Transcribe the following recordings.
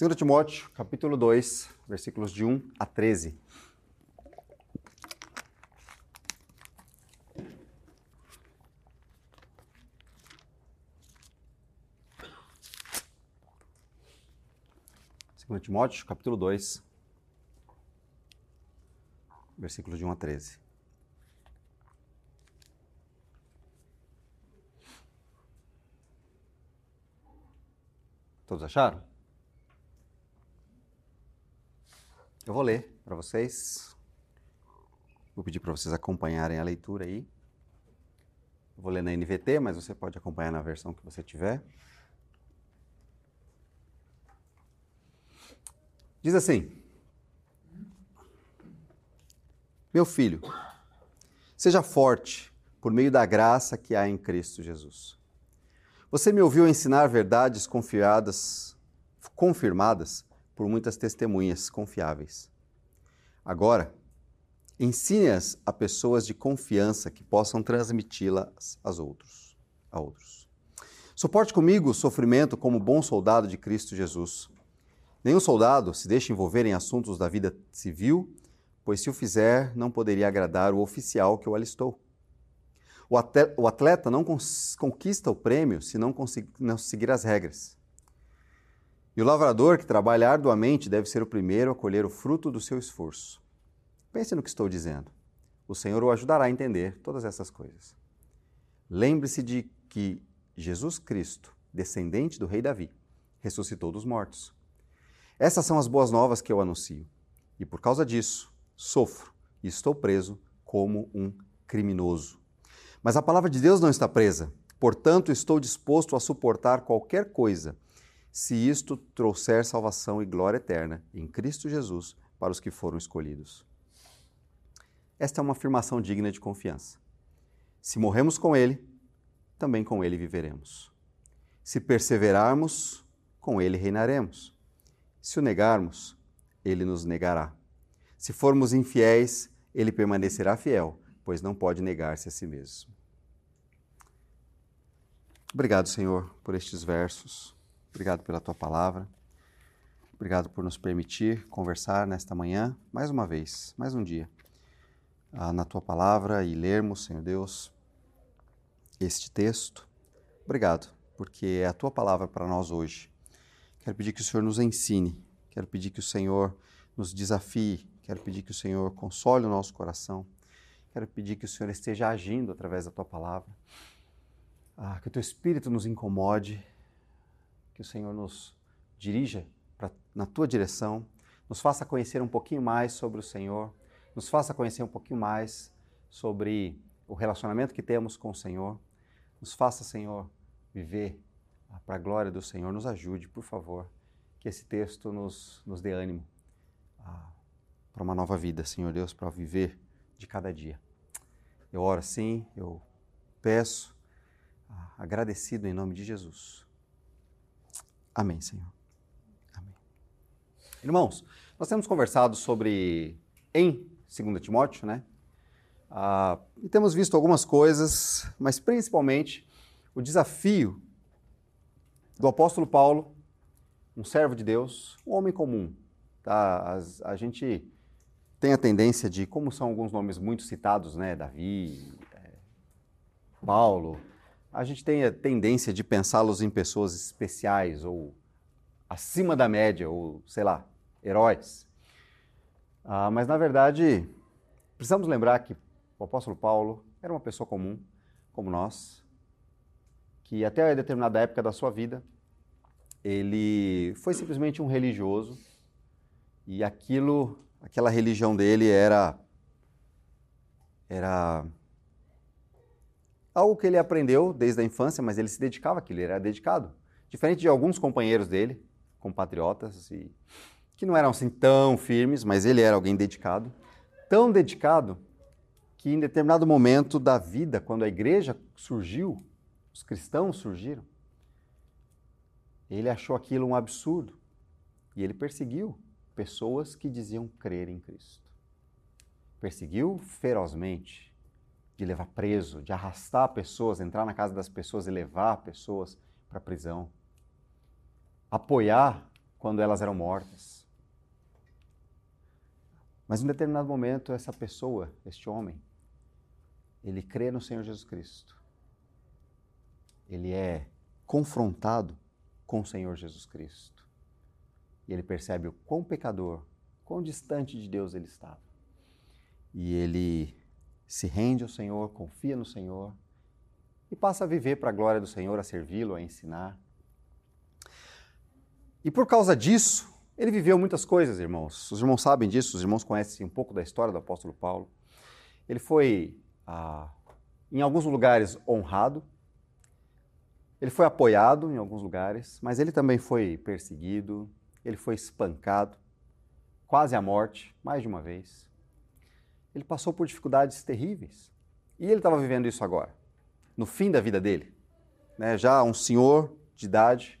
2 Timóteo, capítulo 2, versículos de 1 a 13. Segundo Timóteo, capítulo 2, versículos de 1 a 13. Todos acharam? Eu vou ler para vocês. Vou pedir para vocês acompanharem a leitura aí. Eu vou ler na NVT, mas você pode acompanhar na versão que você tiver. Diz assim: Meu filho, seja forte por meio da graça que há em Cristo Jesus. Você me ouviu ensinar verdades confiadas, confirmadas por muitas testemunhas confiáveis. Agora, ensine-as a pessoas de confiança que possam transmiti-las a outros. Suporte comigo o sofrimento como bom soldado de Cristo Jesus. Nenhum soldado se deixa envolver em assuntos da vida civil, pois se o fizer, não poderia agradar o oficial que o alistou. O atleta não conquista o prêmio se não seguir as regras. E o lavrador que trabalha arduamente deve ser o primeiro a colher o fruto do seu esforço. Pense no que estou dizendo. O Senhor o ajudará a entender todas essas coisas. Lembre-se de que Jesus Cristo, descendente do rei Davi, ressuscitou dos mortos. Essas são as boas novas que eu anuncio. E por causa disso, sofro e estou preso como um criminoso. Mas a palavra de Deus não está presa. Portanto, estou disposto a suportar qualquer coisa se isto trouxer salvação e glória eterna em Cristo Jesus para os que foram escolhidos. Esta é uma afirmação digna de confiança. Se morremos com Ele, também com Ele viveremos. Se perseverarmos, com Ele reinaremos. Se o negarmos, Ele nos negará. Se formos infiéis, Ele permanecerá fiel, pois não pode negar-se a si mesmo. Obrigado, Senhor, por estes versos. Obrigado pela tua palavra. Obrigado por nos permitir conversar nesta manhã, mais uma vez, mais um dia, ah, na tua palavra e lermos, Senhor Deus, este texto. Obrigado, porque é a tua palavra para nós hoje. Quero pedir que o Senhor nos ensine, quero pedir que o Senhor nos desafie, quero pedir que o Senhor console o nosso coração, quero pedir que o Senhor esteja agindo através da tua palavra. Ah, que o teu espírito nos incomode, que o Senhor nos dirija pra, na tua direção, nos faça conhecer um pouquinho mais sobre o Senhor, nos faça conhecer um pouquinho mais sobre o relacionamento que temos com o Senhor, nos faça, Senhor, viver para a glória do Senhor. Nos ajude, por favor, que esse texto nos, nos dê ânimo ah, para uma nova vida, Senhor Deus, para viver de cada dia. Eu oro assim, eu peço, ah, agradecido em nome de Jesus. Amém, Senhor. Amém. Irmãos, nós temos conversado sobre em 2 Timóteo, né? Ah, e temos visto algumas coisas, mas principalmente o desafio do apóstolo Paulo, um servo de Deus, um homem comum. Tá? A gente tem a tendência de, como são alguns nomes muito citados, né? Davi, é, Paulo, a gente tem a tendência de pensá-los em pessoas especiais ou acima da média, ou sei lá, heróis. Ah, mas na verdade, precisamos lembrar que o apóstolo Paulo era uma pessoa comum, como nós, que até determinada época da sua vida, ele foi simplesmente um religioso e aquilo, aquela religião dele era era algo que ele aprendeu desde a infância, mas ele se dedicava àquilo, ele era dedicado. Diferente de alguns companheiros dele, compatriotas, e, que não eram assim tão firmes, mas ele era alguém dedicado. Tão dedicado que em determinado momento da vida, quando a igreja surgiu, os cristãos surgiram, ele achou aquilo um absurdo e ele perseguiu pessoas que diziam crer em Cristo. Perseguiu ferozmente de levar preso, de arrastar pessoas, entrar na casa das pessoas e levar pessoas para a prisão. Apoiar quando elas eram mortas. Mas em determinado momento, essa pessoa, este homem, ele crê no Senhor Jesus Cristo. Ele é confrontado com o Senhor Jesus Cristo. E ele percebe o quão pecador, quão distante de Deus ele estava. E ele se rende ao Senhor, confia no Senhor e passa a viver para a glória do Senhor, a servi-lo, a ensinar. E por causa disso, ele viveu muitas coisas, irmãos. Os irmãos sabem disso, os irmãos conhecem um pouco da história do apóstolo Paulo. Ele foi, ah, em alguns lugares, honrado, ele foi apoiado em alguns lugares, mas ele também foi perseguido, ele foi espancado, quase à morte, mais de uma vez. Ele passou por dificuldades terríveis. E ele estava vivendo isso agora no fim da vida dele, né, já um senhor de idade,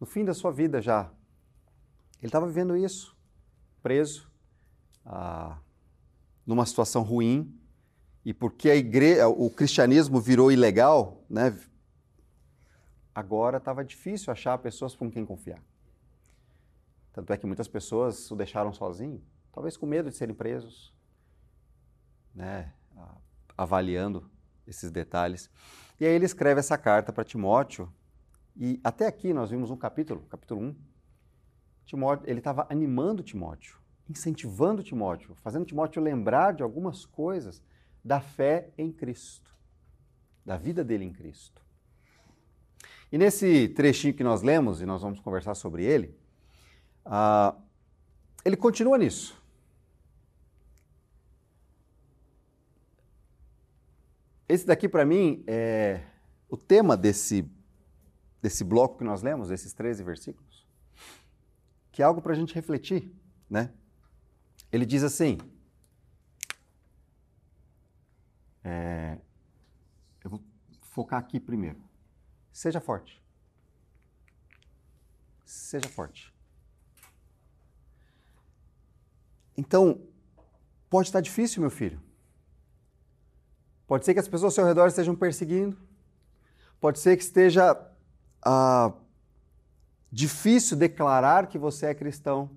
no fim da sua vida já. Ele estava vivendo isso, preso, ah, numa situação ruim, e porque a igreja, o cristianismo virou ilegal, né, agora estava difícil achar pessoas com quem confiar. Tanto é que muitas pessoas o deixaram sozinho, talvez com medo de serem presos, né, avaliando esses detalhes. E aí ele escreve essa carta para Timóteo, e até aqui nós vimos um capítulo, capítulo 1. Timóteo, ele estava animando Timóteo, incentivando Timóteo, fazendo Timóteo lembrar de algumas coisas da fé em Cristo, da vida dele em Cristo. E nesse trechinho que nós lemos, e nós vamos conversar sobre ele, uh, ele continua nisso. Esse daqui, para mim, é o tema desse, desse bloco que nós lemos, esses 13 versículos, que é algo para a gente refletir, né? Ele diz assim, é, eu vou focar aqui primeiro. Seja forte. Seja forte. Então, pode estar difícil, meu filho. Pode ser que as pessoas ao seu redor estejam perseguindo. Pode ser que esteja ah, difícil declarar que você é cristão.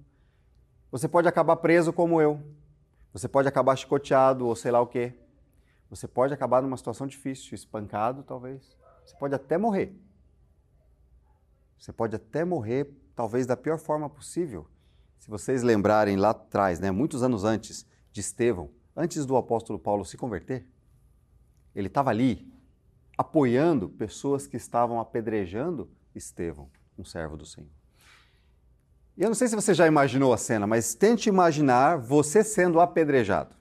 Você pode acabar preso como eu. Você pode acabar chicoteado ou sei lá o quê. Você pode acabar numa situação difícil, espancado talvez. Você pode até morrer. Você pode até morrer, talvez da pior forma possível. Se vocês lembrarem lá atrás, né, muitos anos antes de Estevão, antes do apóstolo Paulo se converter, ele estava ali apoiando pessoas que estavam apedrejando Estevão, um servo do Senhor. E eu não sei se você já imaginou a cena, mas tente imaginar você sendo apedrejado,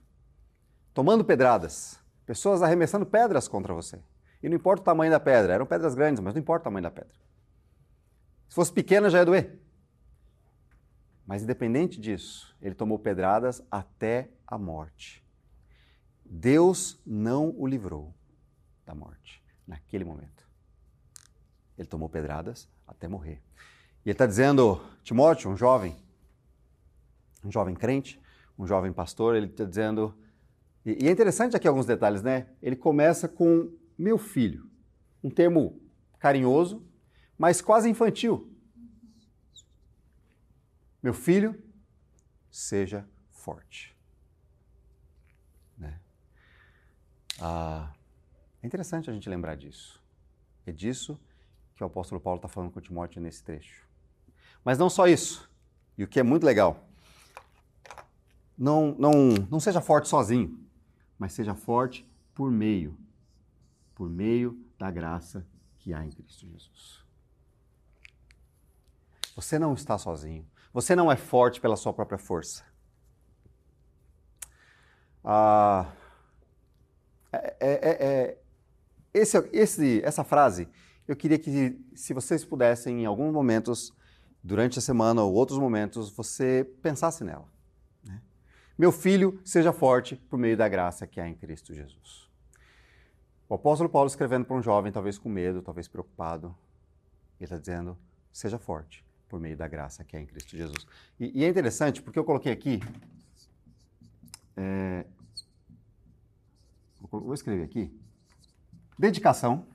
tomando pedradas, pessoas arremessando pedras contra você. E não importa o tamanho da pedra, eram pedras grandes, mas não importa o tamanho da pedra. Se fosse pequena já ia doer. Mas independente disso, ele tomou pedradas até a morte. Deus não o livrou da morte naquele momento. Ele tomou pedradas até morrer. E ele está dizendo, Timóteo, um jovem, um jovem crente, um jovem pastor, ele está dizendo. E, é interessante aqui alguns detalhes, né? Ele começa com meu filho, um termo carinhoso, mas quase infantil. Meu filho, seja forte. Ah, é interessante a gente lembrar disso. É disso que o apóstolo Paulo está falando com Timóteo nesse trecho. Mas não só isso, e o que é muito legal, não, não, não seja forte sozinho, mas seja forte por meio, por meio da graça que há em Cristo Jesus. Você não está sozinho. Você não é forte pela sua própria força. Ah, é, é, é, é, esse, esse, essa frase, eu queria que, se vocês pudessem, em alguns momentos, durante a semana ou outros momentos, você pensasse nela. Né? Meu filho, seja forte por meio da graça que há em Cristo Jesus. O apóstolo Paulo escrevendo para um jovem, talvez com medo, talvez preocupado, ele está dizendo: seja forte por meio da graça que há em Cristo Jesus. E, e é interessante porque eu coloquei aqui é, vou escrever aqui, dedicação.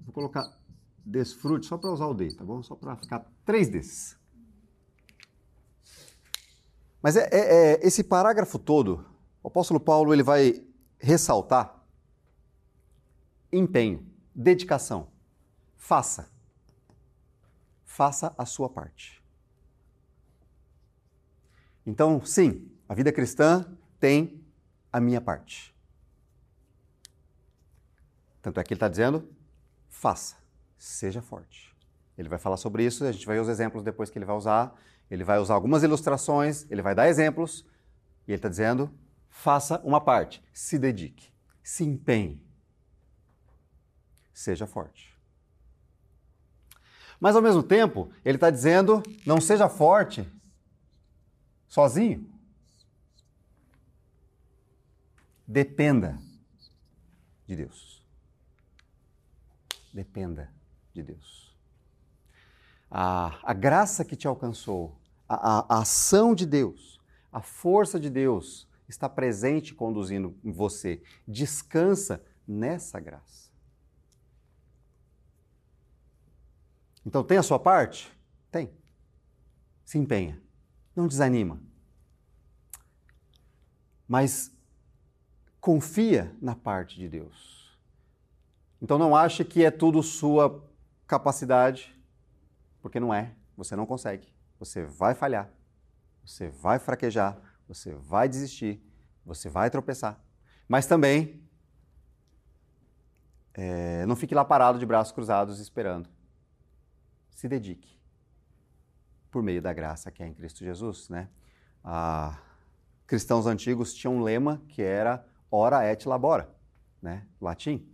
Vou colocar desfrute só para usar o D, tá bom? Só para ficar três Ds. Mas é, é, é, esse parágrafo todo, o apóstolo Paulo ele vai ressaltar empenho, dedicação, faça. Faça a sua parte. Então, sim, a vida cristã tem a minha parte. Tanto é que ele está dizendo: faça, seja forte. Ele vai falar sobre isso, a gente vai ver os exemplos depois que ele vai usar. Ele vai usar algumas ilustrações, ele vai dar exemplos, e ele está dizendo: faça uma parte, se dedique, se empenhe, seja forte. Mas ao mesmo tempo, ele está dizendo: não seja forte sozinho. Dependa de Deus. Dependa de Deus. A, a graça que te alcançou, a, a, ação de Deus, a força de Deus está presente conduzindo você. Descansa nessa graça. Então, tem a sua parte? Tem. Se empenha. Não desanima. Mas confia na parte de Deus. Então não ache que é tudo sua capacidade, porque não é. Você não consegue. Você vai falhar. Você vai fraquejar. Você vai desistir. Você vai tropeçar. Mas também é, não fique lá parado de braços cruzados esperando. Se dedique por meio da graça que é em Cristo Jesus, né? Ah, cristãos antigos tinham um lema que era ora et labora, né? Latim.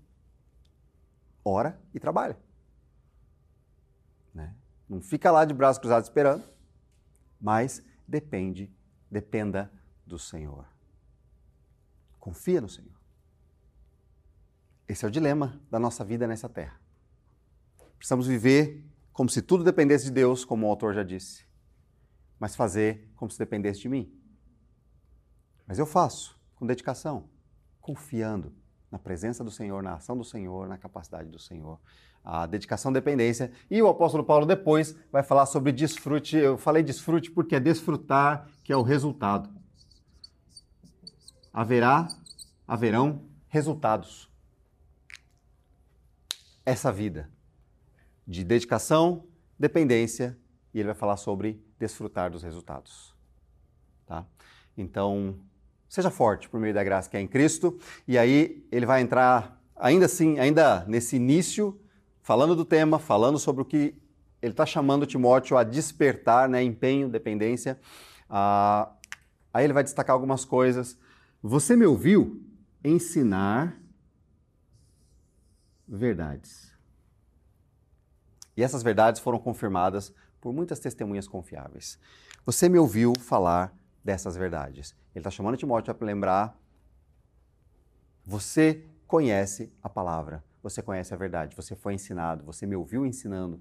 Ora e trabalha. Né? Não fica lá de braços cruzados esperando, mas depende, dependa do Senhor. Confia no Senhor. Esse é o dilema da nossa vida nessa terra. Precisamos viver como se tudo dependesse de Deus, como o autor já disse, mas fazer como se dependesse de mim. Mas eu faço com dedicação, confiando na presença do Senhor, na ação do Senhor, na capacidade do Senhor. A dedicação, dependência. E o apóstolo Paulo depois vai falar sobre desfrute. Eu falei desfrute porque é desfrutar que é o resultado. Haverá, haverão resultados. Essa vida de dedicação, dependência, e ele vai falar sobre desfrutar dos resultados. Tá? Então, seja forte por meio da graça que é em Cristo, e aí ele vai entrar, ainda assim, ainda nesse início, falando do tema, falando sobre o que ele está chamando Timóteo a despertar, né, empenho, dependência. Ah, aí ele vai destacar algumas coisas. Você me ouviu ensinar verdades. E essas verdades foram confirmadas por muitas testemunhas confiáveis. Você me ouviu falar dessas verdades. Ele está chamando Timóteo para lembrar: você conhece a palavra, você conhece a verdade, você foi ensinado, você me ouviu ensinando.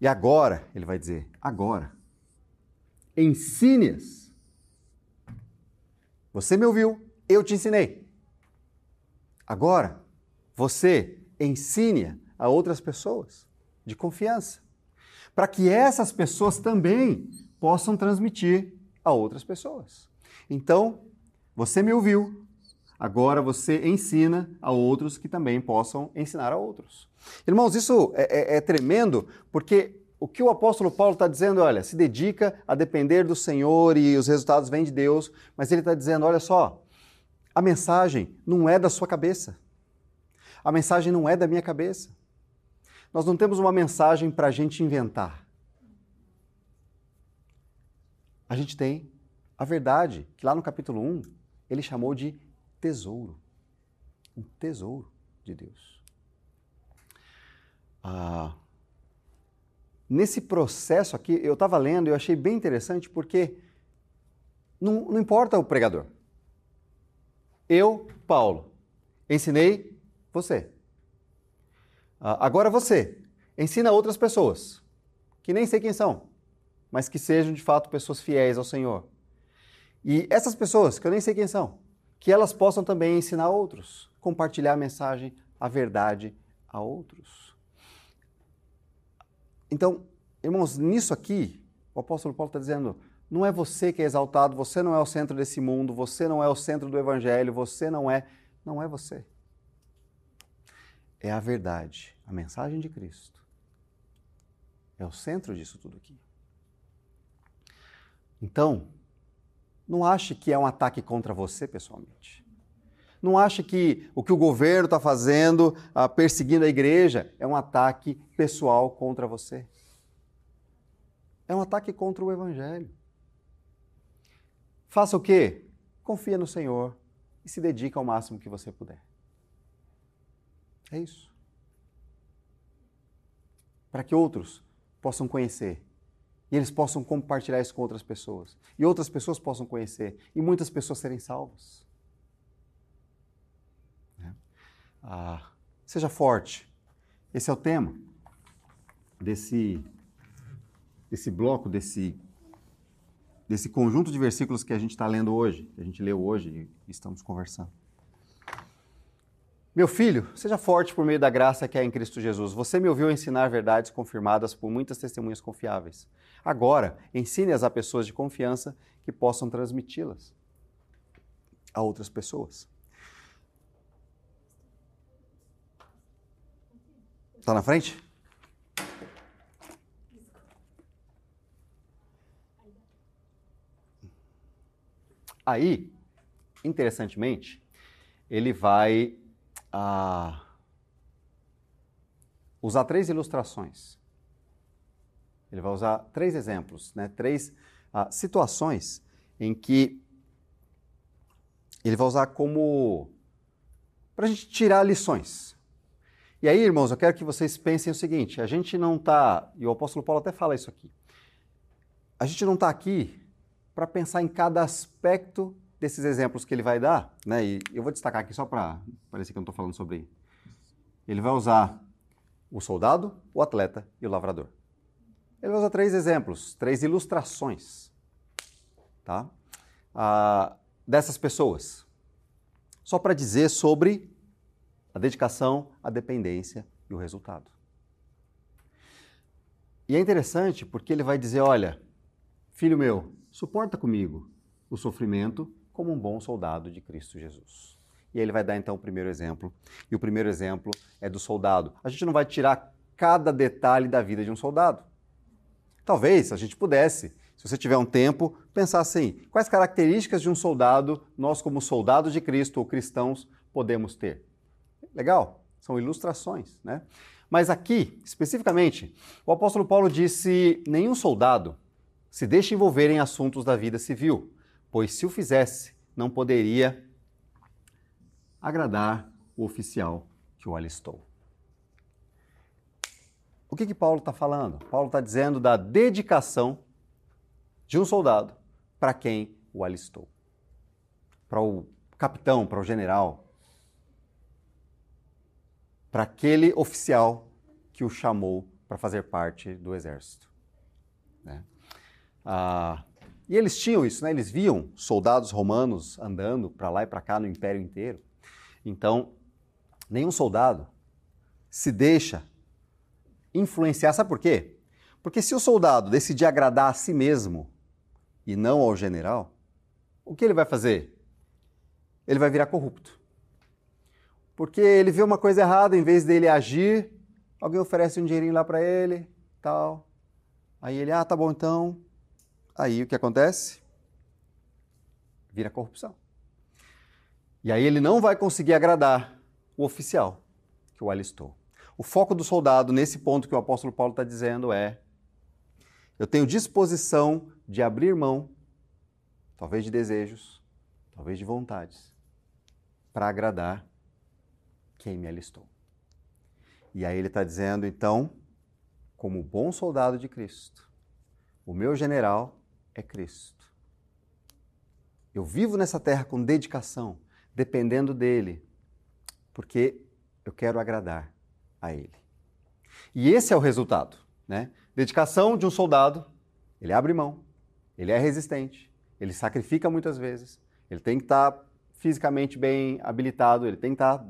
E agora, ele vai dizer: agora, ensine-as. Você me ouviu, eu te ensinei. Agora, você ensine a outras pessoas de confiança, para que essas pessoas também possam transmitir a outras pessoas. Então, você me ouviu, agora você ensina a outros que também possam ensinar a outros. Irmãos, isso é, é, é tremendo, porque o que o apóstolo Paulo está dizendo, olha, se dedica a depender do Senhor e os resultados vêm de Deus, mas ele está dizendo, olha só, a mensagem não é da sua cabeça. A mensagem não é da minha cabeça. Nós não temos uma mensagem para a gente inventar. A gente tem a verdade, que lá no capítulo 1 ele chamou de tesouro. Um tesouro de Deus. Ah, nesse processo aqui, eu estava lendo e eu achei bem interessante porque não, não importa o pregador. Eu, Paulo, ensinei você. Ah, agora você, ensina outras pessoas, que nem sei quem são, mas que sejam de fato pessoas fiéis ao Senhor. E essas pessoas, que eu nem sei quem são, que elas possam também ensinar outros, compartilhar a mensagem a verdade a outros. Então, irmãos, nisso aqui, o apóstolo Paulo está dizendo: não é você que é exaltado, você não é o centro desse mundo, você não é o centro do evangelho, você não é. Não é você. É a verdade, a mensagem de Cristo. É o centro disso tudo aqui. Então, não ache que é um ataque contra você pessoalmente. Não ache que o que o governo está fazendo, ah, perseguindo a igreja, é um ataque pessoal contra você. É um ataque contra o Evangelho. Faça o quê? Confia no Senhor e se dedica ao máximo que você puder. É isso. Para que outros possam conhecer e eles possam compartilhar isso com outras pessoas. E outras pessoas possam conhecer. E muitas pessoas serem salvas. Né? Ah, seja forte. Esse é o tema desse, desse bloco, desse, desse conjunto de versículos que a gente está lendo hoje, que a gente leu hoje e estamos conversando. Meu filho, seja forte por meio da graça que é em Cristo Jesus. Você me ouviu ensinar verdades confirmadas por muitas testemunhas confiáveis. Agora, ensine-as a pessoas de confiança que possam transmiti-las a outras pessoas. Está na frente? Aí, interessantemente, ele vai a usar três ilustrações. Ele vai usar três exemplos, né? três uh, situações em que ele vai usar como para a gente tirar lições. E aí, irmãos, eu quero que vocês pensem o seguinte: a gente não está, e o apóstolo Paulo até fala isso aqui, a gente não está aqui para pensar em cada aspecto desses exemplos que ele vai dar, né? E eu vou destacar aqui só para parecer que eu não estou falando sobre. Ele vai usar o soldado, o atleta e o lavrador. Ele vai usar três exemplos, três ilustrações, tá? Ah, dessas pessoas, só para dizer sobre a dedicação, a dependência e o resultado. E é interessante porque ele vai dizer: olha, filho meu, suporta comigo o sofrimento como um bom soldado de Cristo Jesus. E ele vai dar então o primeiro exemplo. E o primeiro exemplo é do soldado. A gente não vai tirar cada detalhe da vida de um soldado. Talvez, a gente pudesse, se você tiver um tempo, pensar assim: quais características de um soldado nós, como soldados de Cristo ou cristãos, podemos ter? Legal? São ilustrações, né? Mas aqui, especificamente, o apóstolo Paulo disse: nenhum soldado se deixa envolver em assuntos da vida civil, pois se o fizesse, não poderia agradar o oficial que o alistou. O que, que Paulo está falando? Paulo está dizendo da dedicação de um soldado para quem o alistou. Para o capitão, para o general, para aquele oficial que o chamou para fazer parte do exército. Né? Ah, e eles tinham isso, né? Eles viam soldados romanos andando para lá e para cá no império inteiro. Então, nenhum soldado se deixa influenciar. Sabe por quê? Porque se o soldado decidir agradar a si mesmo e não ao general, o que ele vai fazer? Ele vai virar corrupto. Porque ele vê uma coisa errada, em vez dele agir, alguém oferece um dinheirinho lá para ele, tal. Aí ele, ah, tá bom então, Aí o que acontece? Vira corrupção. E aí ele não vai conseguir agradar o oficial que o alistou. O foco do soldado, nesse ponto que o apóstolo Paulo está dizendo, é: eu tenho disposição de abrir mão, talvez de desejos, talvez de vontades, para agradar quem me alistou. E aí ele está dizendo, então, como bom soldado de Cristo, o meu general é Cristo. Eu vivo nessa terra com dedicação, dependendo dele, porque eu quero agradar a ele. E esse é o resultado, né? Dedicação de um soldado, ele abre mão, ele é resistente, ele sacrifica muitas vezes, ele tem que estar fisicamente bem habilitado, ele tem que estar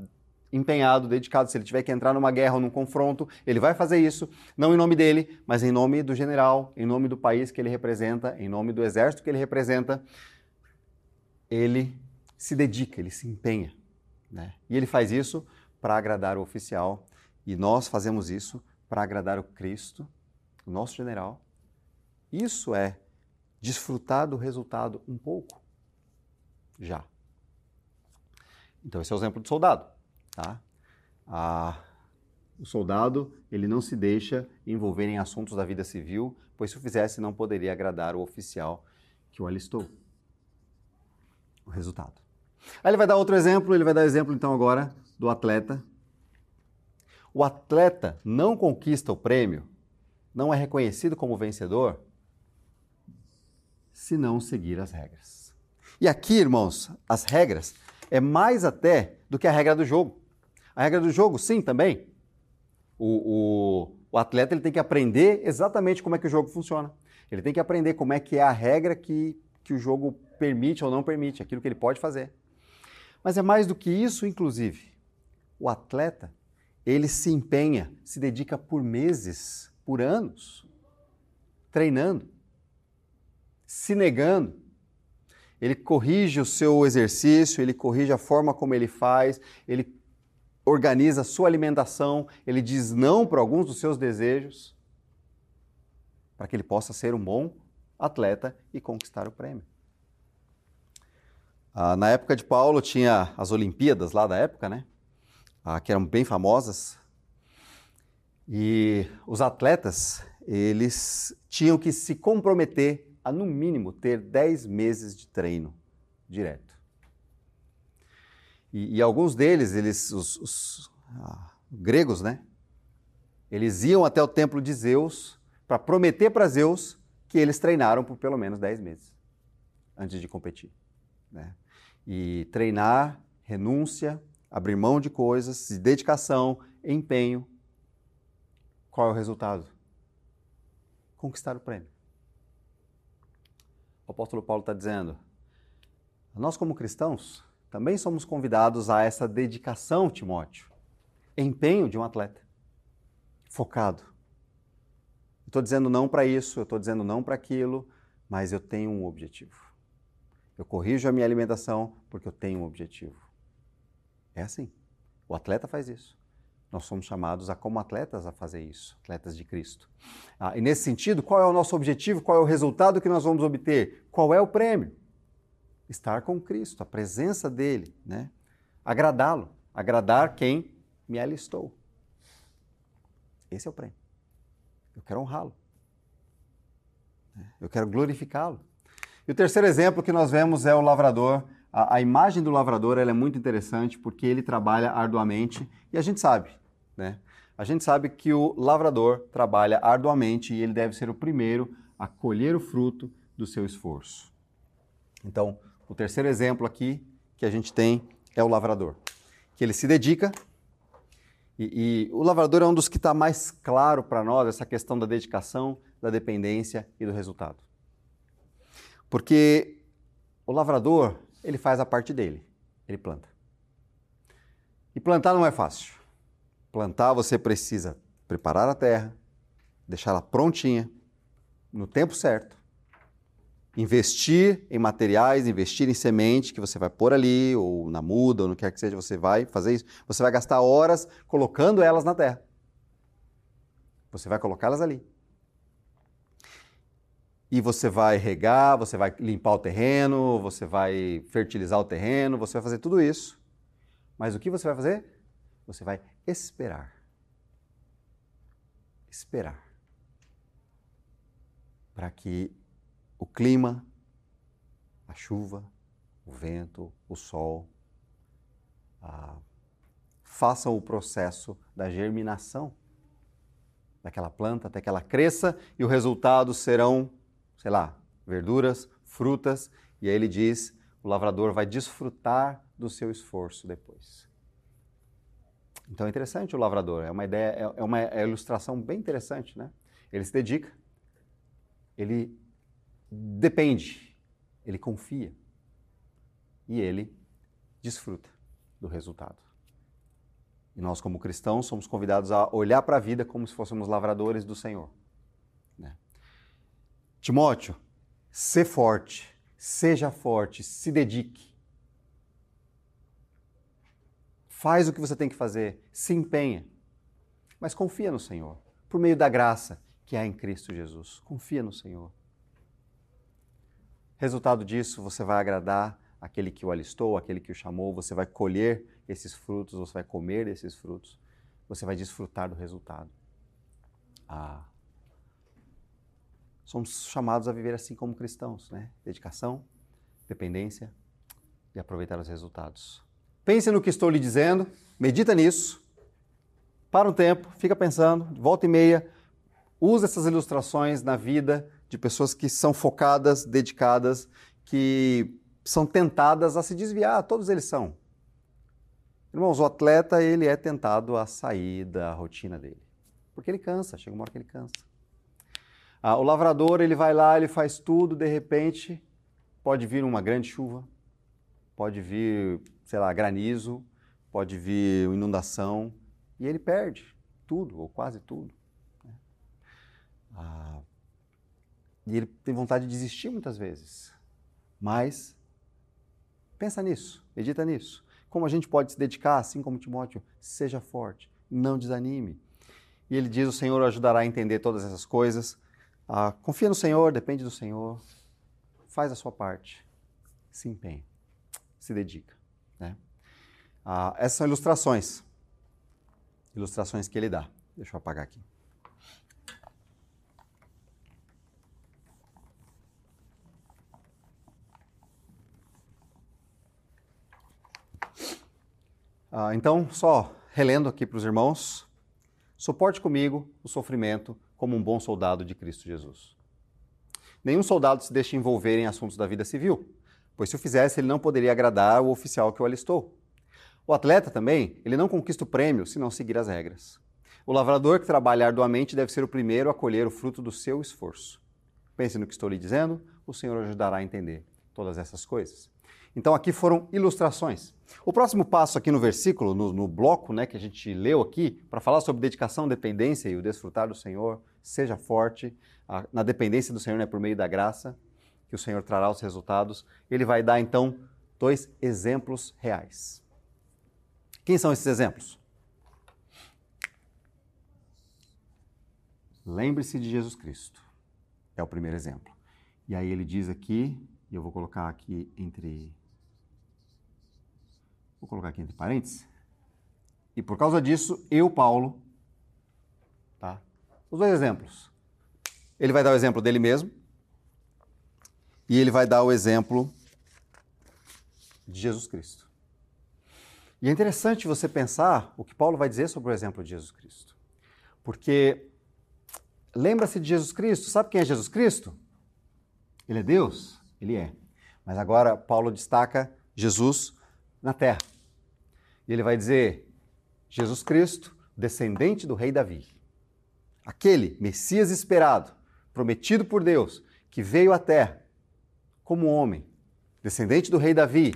empenhado, dedicado. Se ele tiver que entrar numa guerra ou num confronto, ele vai fazer isso, não em nome dele, mas em nome do general, em nome do país que ele representa, em nome do exército que ele representa. Ele se dedica, ele se empenha. Né? E ele faz isso para agradar o oficial, e nós fazemos isso para agradar o Cristo, o nosso general. Isso é desfrutar do resultado um pouco já. Então esse é o exemplo do soldado, tá? O soldado ele não se deixa envolver em assuntos da vida civil, pois se o fizesse não poderia agradar o oficial que o alistou. O resultado. Aí ele vai dar outro exemplo, ele vai dar exemplo então agora do atleta. O atleta não conquista o prêmio, não é reconhecido como vencedor, se não seguir as regras. E aqui, irmãos, as regras é mais até do que a regra do jogo. A regra do jogo, sim, também. O, o, o, atleta ele tem que aprender exatamente como é que o jogo funciona. Ele tem que aprender como é que é a regra que, que o jogo permite ou não permite, aquilo que ele pode fazer. Mas é mais do que isso, inclusive. O atleta, ele se empenha, se dedica por meses, por anos, treinando, se negando, ele corrige o seu exercício, ele corrige a forma como ele faz, ele organiza a sua alimentação, ele diz não para alguns dos seus desejos, para que ele possa ser um bom atleta e conquistar o prêmio. Ah, na época de Paulo tinha as Olimpíadas lá da época, né? Ah, que eram bem famosas. E os atletas, eles tinham que se comprometer a, no mínimo, ter 10 meses de treino direto. E, e alguns deles, eles, os, os ah, gregos, né? Eles iam até o templo de Zeus para prometer para Zeus que eles treinaram por pelo menos 10 meses antes de competir. Né? E treinar, renúncia, abrir mão de coisas, de dedicação, empenho. Qual é o resultado? Conquistar o prêmio o apóstolo Paulo está dizendo: nós, como cristãos, também somos convidados a essa dedicação, Timóteo, empenho de um atleta, focado. Estou dizendo não para isso, estou dizendo não para aquilo, mas eu tenho um objetivo. Eu corrijo a minha alimentação porque eu tenho um objetivo. É assim. O atleta faz isso. Nós somos chamados a, como atletas, a fazer isso, atletas de Cristo. Ah, e nesse sentido, qual é o nosso objetivo? Qual é o resultado que nós vamos obter? Qual é o prêmio? Estar com Cristo, a presença dele, né? agradá-lo, agradar quem me alistou. Esse é o prêmio. Eu quero honrá-lo. Eu quero glorificá-lo. E o terceiro exemplo que nós vemos é o lavrador a, a imagem do lavrador é muito interessante porque ele trabalha arduamente e a gente sabe, né? A gente sabe que o lavrador trabalha arduamente e ele deve ser o primeiro a colher o fruto do seu esforço. Então, o terceiro exemplo aqui que a gente tem é o lavrador, que ele se dedica e, e o lavrador é um dos que está mais claro para nós essa questão da dedicação, da dependência e do resultado. Porque o lavrador ele faz a parte dele, ele planta. E plantar não é fácil. Plantar você precisa preparar a terra, deixá-la prontinha, no tempo certo, investir em materiais, investir em semente que você vai pôr ali, ou na muda, ou no que quer que seja, você vai fazer isso. Você vai gastar horas colocando elas na terra. Você vai colocá-las ali e você vai regar, você vai limpar o terreno, você vai fertilizar o terreno, você vai fazer tudo isso. Mas o que você vai fazer? Você vai esperar. Esperar. Para que o clima, a chuva, o vento, o sol ah, façam o processo da germinação daquela planta até que ela cresça e o resultado serão sei lá, verduras, frutas, e aí ele diz: o lavrador vai desfrutar do seu esforço depois. Então é interessante o lavrador, é uma ideia, é, é uma, é uma ilustração bem interessante, né? Ele se dedica, ele depende, ele confia e ele desfruta do resultado. E nós, como cristãos, somos convidados a olhar para a vida como se fôssemos lavradores do Senhor. Né? Timóteo, Ser forte, seja forte, se dedique. Faz o que você tem que fazer, se empenha. Mas confia no Senhor, por meio da graça que há em Cristo Jesus. Confia no Senhor. Resultado disso, você vai agradar aquele que o alistou, aquele que o chamou, você vai colher esses frutos, você vai comer esses frutos, você vai desfrutar do resultado. Ah, somos chamados a viver assim como cristãos, né? Dedicação, dependência e aproveitar os resultados. Pense no que estou lhe dizendo, medita nisso, para um tempo, fica pensando, volta e meia, usa essas ilustrações na vida de pessoas que são focadas, dedicadas, que são tentadas a se desviar, todos eles são. Irmãos, o atleta, ele é tentado a sair da rotina dele, porque ele cansa, chega uma hora que ele cansa. Ah, o lavrador, ele vai lá, ele faz tudo, de repente pode vir uma grande chuva, pode vir, sei lá, granizo, pode vir inundação, e ele perde tudo, ou quase tudo. Né? Ah, e ele tem vontade de desistir muitas vezes. Mas pensa nisso, medita nisso. Como a gente pode se dedicar, assim como Timóteo, seja forte, não desanime. E ele diz: o Senhor ajudará a entender todas essas coisas ah, confia no Senhor, depende do Senhor, faz a sua parte, se empenha, se dedica. Né? Ah, essas são ilustrações, ilustrações que ele dá. Deixa eu apagar aqui. Ah, então, só relendo aqui para os irmãos, suporte comigo o sofrimento como um bom soldado de Cristo Jesus. Nenhum soldado se deixa envolver em assuntos da vida civil, pois se o fizesse, ele não poderia agradar o oficial que o alistou. O atleta também, ele não conquista o prêmio se não seguir as regras. O lavrador que trabalha arduamente deve ser o primeiro a colher o fruto do seu esforço. Pense no que estou lhe dizendo, o Senhor ajudará a entender todas essas coisas. Então aqui foram ilustrações. O próximo passo aqui no versículo, no, no bloco né, que a gente leu aqui, para falar sobre dedicação, dependência e o desfrutar do Senhor, seja forte, a, na dependência do Senhor né, por meio da graça, que o Senhor trará os resultados. Ele vai dar então dois exemplos reais. Quem são esses exemplos? Lembre-se de Jesus Cristo. É o primeiro exemplo. E aí ele diz aqui, e eu vou colocar aqui entre Vou colocar aqui entre parênteses. E por causa disso, eu, Paulo, tá? Os dois exemplos. Ele vai dar o exemplo dele mesmo e ele vai dar o exemplo de Jesus Cristo. E é interessante você pensar o que Paulo vai dizer sobre o exemplo de Jesus Cristo. Porque lembra-se de Jesus Cristo, sabe quem é Jesus Cristo? Ele é Deus? Ele é. Mas agora Paulo destaca Jesus na terra. E ele vai dizer: Jesus Cristo, descendente do rei Davi. Aquele Messias esperado, prometido por Deus, que veio à terra como homem, descendente do rei Davi,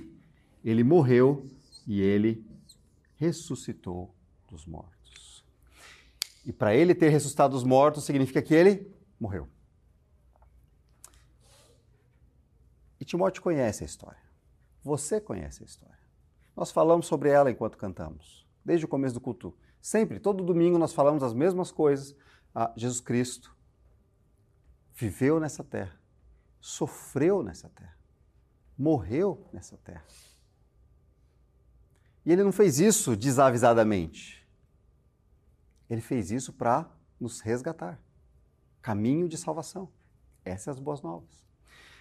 ele morreu e ele ressuscitou dos mortos. E para ele ter ressuscitado dos mortos significa que ele morreu. E Timóteo conhece a história. Você conhece a história. Nós falamos sobre ela enquanto cantamos, desde o começo do culto. Sempre, todo domingo, nós falamos as mesmas coisas. Ah, Jesus Cristo viveu nessa terra, sofreu nessa terra, morreu nessa terra. E ele não fez isso desavisadamente. Ele fez isso para nos resgatar. Caminho de salvação. Essas são as boas novas.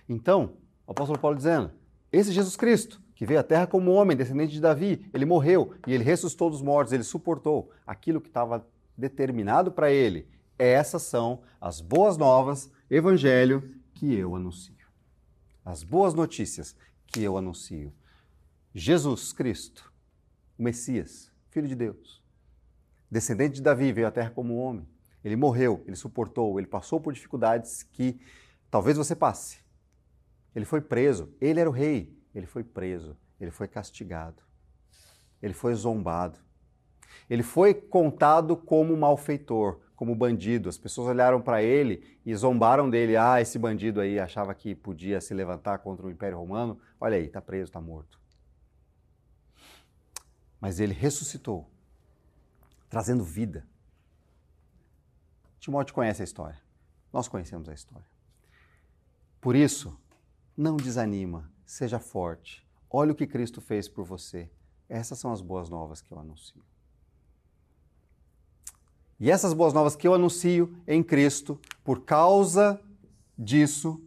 Então, o apóstolo Paulo dizendo: esse Jesus Cristo, que veio à terra como homem, descendente de Davi, ele morreu e ele ressuscitou dos mortos, ele suportou aquilo que estava determinado para ele. Essas são as boas novas, evangelho que eu anuncio. As boas notícias que eu anuncio. Jesus Cristo, o Messias, Filho de Deus, descendente de Davi, veio à terra como homem. Ele morreu, ele suportou, ele passou por dificuldades que talvez você passe. Ele foi preso, ele era o rei, ele foi preso, ele foi castigado, ele foi zombado. Ele foi contado como malfeitor, como bandido. As pessoas olharam para ele e zombaram dele. Ah, esse bandido aí achava que podia se levantar contra o Império Romano. Olha aí, está preso, está morto. Mas ele ressuscitou, trazendo vida. Timóteo conhece a história. Nós conhecemos a história. Por isso, não desanima, seja forte. Olha o que Cristo fez por você. Essas são as boas novas que eu anuncio. E essas boas novas que eu anuncio em Cristo, por causa disso,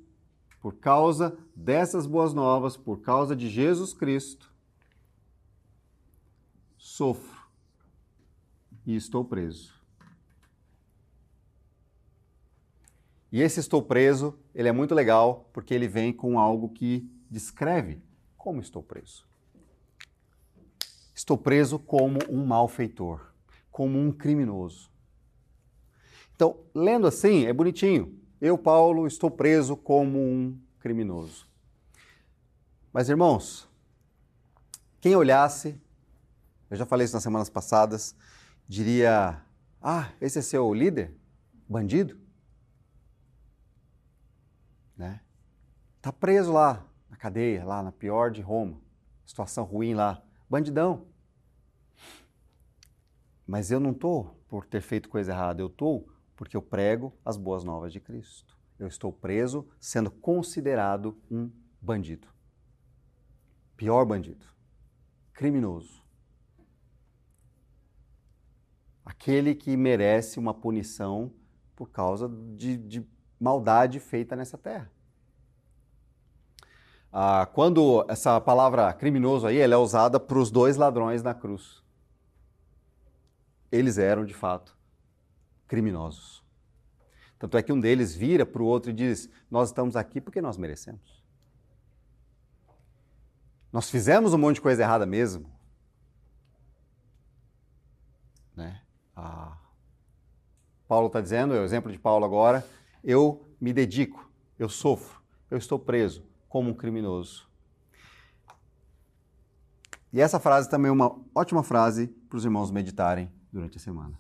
por causa dessas boas novas, por causa de Jesus Cristo, sofro e estou preso. E esse estou preso, ele é muito legal porque ele vem com algo que descreve como estou preso. Estou preso como um malfeitor, como um criminoso. Então, lendo assim, é bonitinho. Eu, Paulo, estou preso como um criminoso. Mas, irmãos, quem olhasse, eu já falei isso nas semanas passadas, diria: Ah, esse é seu líder? Bandido? né? Tá preso lá cadeia, lá na pior de Roma, situação ruim lá, bandidão. Mas eu não tô por ter feito coisa errada, eu tô porque eu prego as boas novas de Cristo. Eu estou preso sendo considerado um bandido. Pior bandido. Criminoso. Aquele que merece uma punição por causa de, de maldade feita nessa terra. Ah, quando essa palavra criminoso aí, ela é usada para os dois ladrões na cruz. Eles eram, de fato, criminosos. Tanto é que um deles vira para o outro e diz: Nós estamos aqui porque nós merecemos. Nós fizemos um monte de coisa errada mesmo. Né? Ah, Paulo está dizendo, é o exemplo de Paulo agora, eu me dedico, eu sofro, eu estou preso como um criminoso. E essa frase também é uma ótima frase para os irmãos meditarem durante a semana.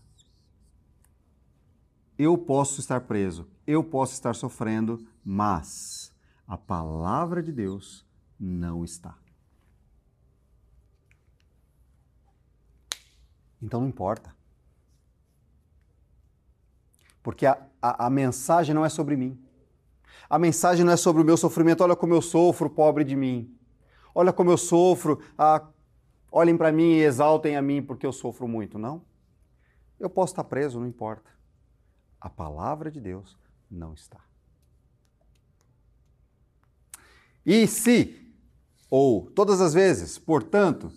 Eu posso estar preso, eu posso estar sofrendo, mas a palavra de Deus não está. Então não importa. Porque a, a, a, mensagem não é sobre mim. A mensagem não é sobre o meu sofrimento. Olha como eu sofro, pobre de mim. Olha como eu sofro. Ah, olhem para mim e exaltem a mim porque eu sofro muito. Não. Eu posso estar preso, não importa. A palavra de Deus não está. E se, ou todas as vezes, portanto,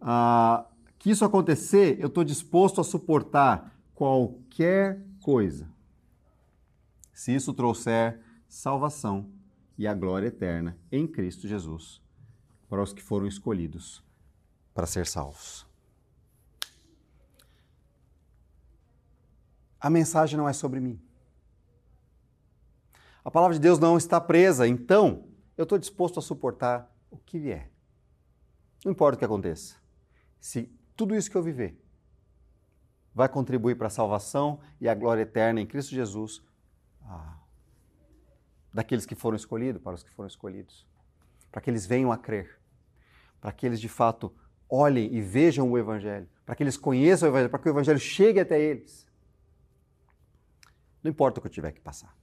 ah, que isso acontecer, eu estou disposto a suportar qualquer coisa. Se isso trouxer salvação e a glória eterna em Cristo Jesus para os que foram escolhidos para ser salvos. A mensagem não é sobre mim. A palavra de Deus não está presa, então eu estou disposto a suportar o que vier. Não importa o que aconteça. Se tudo isso que eu viver vai contribuir para a salvação e a glória eterna em Cristo Jesus ah, daqueles que foram escolhidos, para os que foram escolhidos, para que eles venham a crer, para que eles de fato olhem e vejam o Evangelho, para que eles conheçam o Evangelho, para que o Evangelho chegue até eles. Não importa o que eu tiver que passar.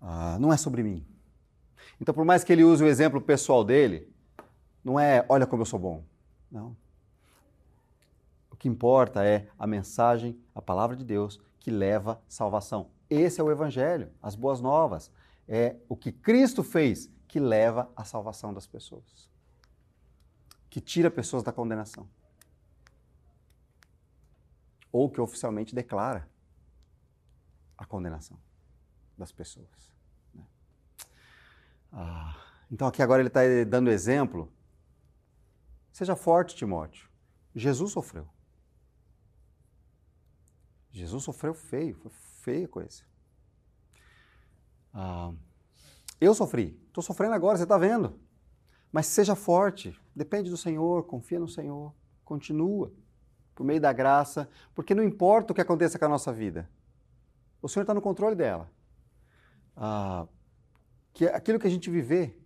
Ah, não é sobre mim. Então, por mais que ele use o exemplo pessoal dele, não é olha como eu sou bom. Não que importa é a mensagem, a palavra de Deus que leva salvação. Esse é o Evangelho, as boas novas. É o que Cristo fez que leva à salvação das pessoas, que tira pessoas da condenação. Ou que oficialmente declara a condenação das pessoas. Né? Ah, então, aqui agora ele está dando exemplo. Seja forte, Timóteo. Jesus sofreu. Jesus sofreu feio, foi feia coisa. Ah, eu sofri, estou sofrendo agora, você está vendo. Mas seja forte, depende do Senhor, confia no Senhor, continua, por meio da graça, porque não importa o que aconteça com a nossa vida, o Senhor está no controle dela. Ah, que aquilo que a gente viver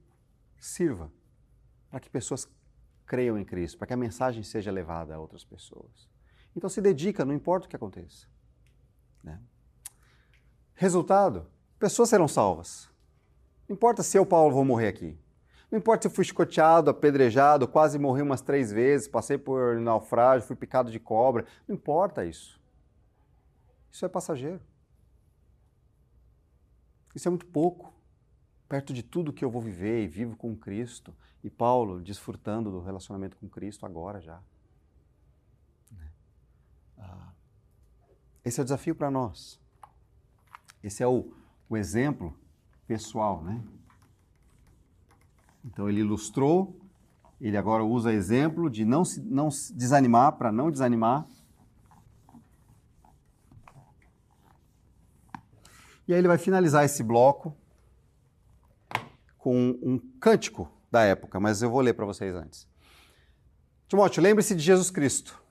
sirva para que pessoas creiam em Cristo, para que a mensagem seja levada a outras pessoas. Então se dedica, não importa o que aconteça. Né? Resultado: pessoas serão salvas. Não importa se eu, Paulo, vou morrer aqui. Não importa se eu fui escoteado, apedrejado, quase morri umas três vezes, passei por naufrágio, fui picado de cobra. Não importa isso. Isso é passageiro. Isso é muito pouco, perto de tudo que eu vou viver e vivo com Cristo. E Paulo desfrutando do relacionamento com Cristo agora já. Ah, esse é o desafio para nós. Esse é o, o exemplo pessoal, né? Então ele ilustrou, ele agora usa exemplo de não se, não se desanimar para não desanimar. E aí ele vai finalizar esse bloco com um cântico da época, mas eu vou ler para vocês antes. Timóteo, lembre-se de Jesus Cristo,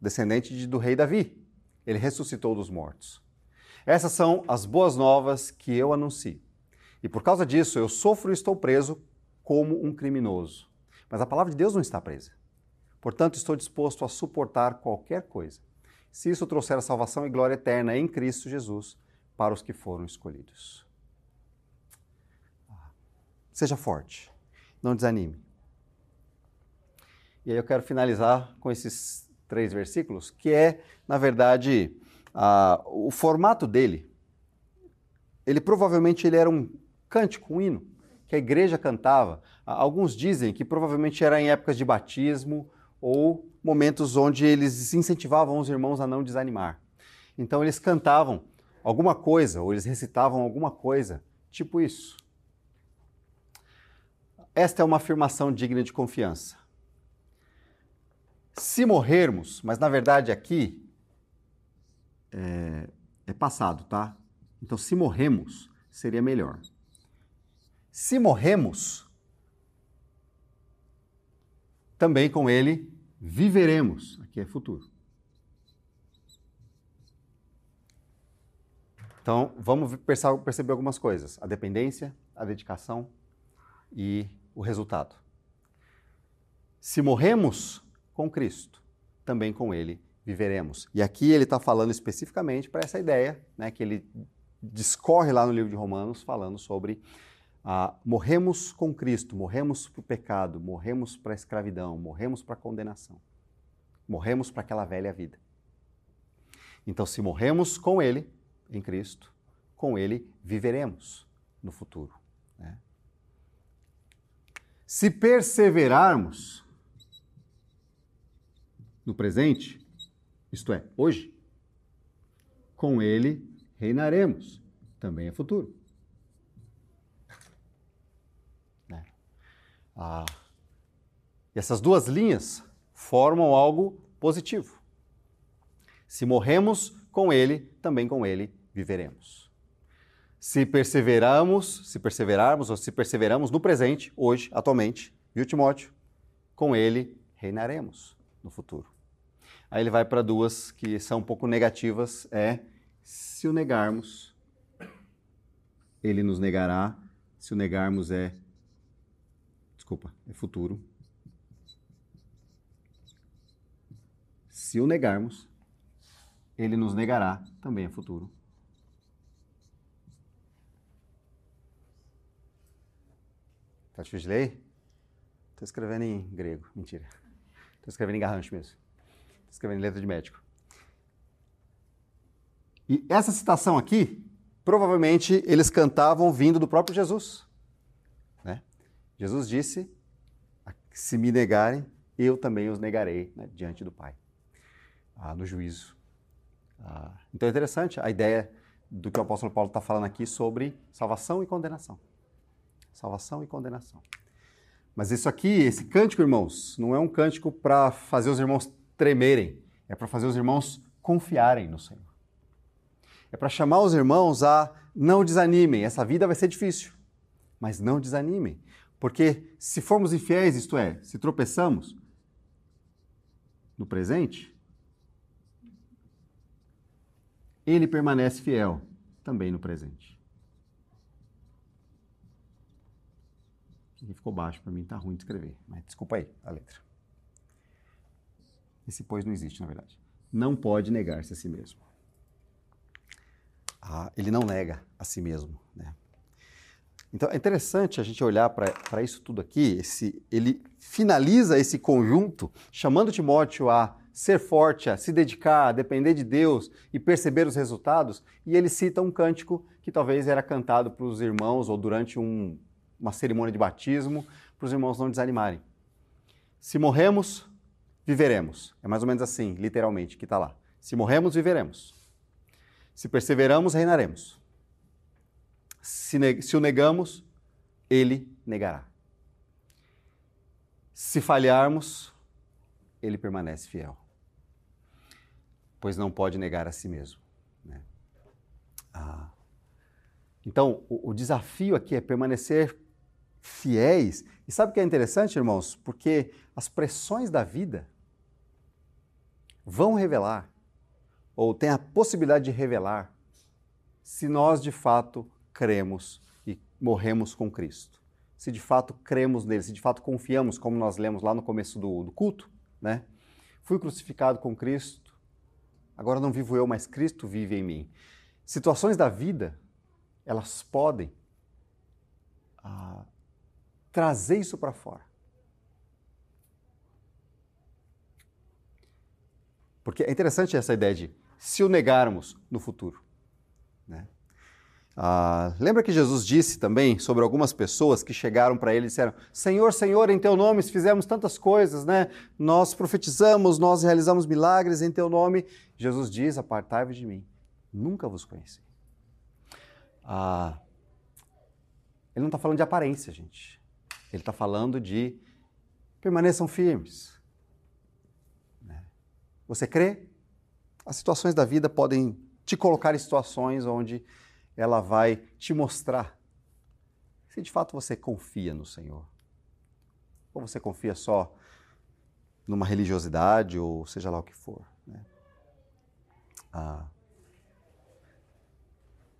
descendente de, do rei Davi. Ele ressuscitou dos mortos. Essas são as boas novas que eu anuncio. E por causa disso eu sofro e estou preso como um criminoso. Mas a palavra de Deus não está presa. Portanto, estou disposto a suportar qualquer coisa, se isso trouxer a salvação e glória eterna em Cristo Jesus para os que foram escolhidos. Seja forte, não desanime. E aí eu quero finalizar com esses três versículos, que é, na verdade, o formato dele. Ele provavelmente ele era um cântico, um hino que a igreja cantava. Alguns dizem que provavelmente era em épocas de batismo ou momentos onde eles incentivavam os irmãos a não desanimar. Então eles cantavam alguma coisa, ou eles recitavam alguma coisa, tipo isso. Esta é uma afirmação digna de confiança. Se morrermos, mas na verdade aqui é, é passado, tá? Então, se morremos, seria melhor. Se morremos, também com ele viveremos. Aqui é futuro. Então, vamos perceber algumas coisas: a dependência, a dedicação e o resultado. Se morremos com Cristo, também com Ele viveremos. E aqui ele está falando especificamente para essa ideia, né, que ele discorre lá no livro de Romanos, falando sobre ah, morremos com Cristo, morremos para o pecado, morremos para a escravidão, morremos para a condenação, morremos para aquela velha vida. Então, se morremos com Ele, em Cristo, com Ele viveremos no futuro. Né? Se perseverarmos no presente, isto é, hoje, com Ele reinaremos, também é futuro. Ah, essas duas linhas formam algo positivo. Se morremos com Ele, também com Ele viveremos. Se perseveramos, se perseverarmos ou se perseveramos no presente, hoje, atualmente, viu Timóteo? Com Ele reinaremos no futuro. Aí ele vai para duas que são um pouco negativas, é se o negarmos, ele nos negará. Se o negarmos é Desculpa, é futuro. Se o negarmos, ele nos negará, também é futuro. Tá difícil de ler? Estou escrevendo em grego, mentira. Estou escrevendo em garrancho mesmo. Escrevendo em letra de médico. E essa citação aqui, provavelmente eles cantavam vindo do próprio Jesus. Jesus disse: se me negarem, eu também os negarei né, diante do Pai, ah, no juízo. Ah, então é interessante a ideia do que o apóstolo Paulo está falando aqui sobre salvação e condenação. Salvação e condenação. Mas isso aqui, esse cântico, irmãos, não é um cântico para fazer os irmãos tremerem, é para fazer os irmãos confiarem no Senhor. É para chamar os irmãos a não desanimem, essa vida vai ser difícil, mas não desanimem. Porque se formos infiéis, isto é, se tropeçamos, no presente, ele permanece fiel também no presente. Aqui ficou baixo para mim, tá ruim de escrever, mas desculpa aí a letra. Esse pois não existe, na verdade. Não pode negar-se a si mesmo. Ah, ele não nega a si mesmo, né? Então é interessante a gente olhar para isso tudo aqui. Esse, ele finaliza esse conjunto chamando Timóteo a ser forte, a se dedicar, a depender de Deus e perceber os resultados. E ele cita um cântico que talvez era cantado para os irmãos ou durante um, uma cerimônia de batismo, para os irmãos não desanimarem. Se morremos, viveremos. É mais ou menos assim, literalmente, que está lá. Se morremos, viveremos. Se perseveramos, reinaremos. Se, se o negamos, ele negará. Se falharmos, ele permanece fiel, pois não pode negar a si mesmo. Né? Ah. Então, o, o desafio aqui é permanecer fiéis. E sabe o que é interessante, irmãos? Porque as pressões da vida vão revelar, ou tem a possibilidade de revelar, se nós de fato cremos e morremos com Cristo. Se de fato cremos nele, se de fato confiamos, como nós lemos lá no começo do, do culto, né? Fui crucificado com Cristo, agora não vivo eu, mas Cristo vive em mim. Situações da vida, elas podem ah, trazer isso para fora. Porque é interessante essa ideia de se o negarmos no futuro. Né? Ah, lembra que Jesus disse também sobre algumas pessoas que chegaram para ele e disseram: Senhor, Senhor, em teu nome fizemos tantas coisas, né? Nós profetizamos, nós realizamos milagres em teu nome. Jesus diz: Apartai-vos de mim, nunca vos conheci. Ah, ele não está falando de aparência, gente. Ele está falando de permaneçam firmes. Você crê? As situações da vida podem te colocar em situações onde ela vai te mostrar se de fato você confia no Senhor. Ou você confia só numa religiosidade, ou seja lá o que for. Né? Ah,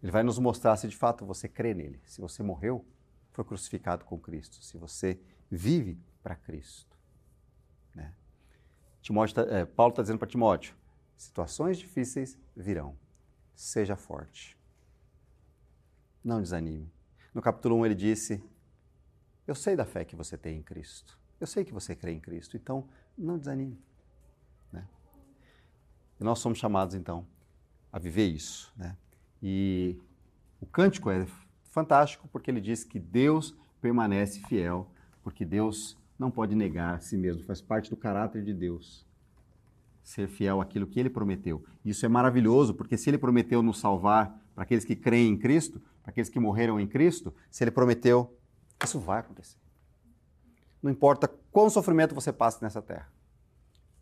ele vai nos mostrar se de fato você crê nele, se você morreu, foi crucificado com Cristo, se você vive para Cristo. Timóteo tá, é, Paulo está dizendo para Timóteo: situações difíceis virão, seja forte não desanime. No capítulo 1 ele disse: Eu sei da fé que você tem em Cristo. Eu sei que você crê em Cristo. Então, não desanime. Né? E nós somos chamados, então, a viver isso. Né? E o cântico é fantástico porque ele diz que Deus permanece fiel, porque Deus não pode negar a si mesmo, faz parte do caráter de Deus. Ser fiel àquilo que ele prometeu. Isso é maravilhoso, porque se ele prometeu nos salvar para aqueles que creem em Cristo, para aqueles que morreram em Cristo, se ele prometeu, isso vai acontecer. Não importa quão sofrimento você passe nessa terra,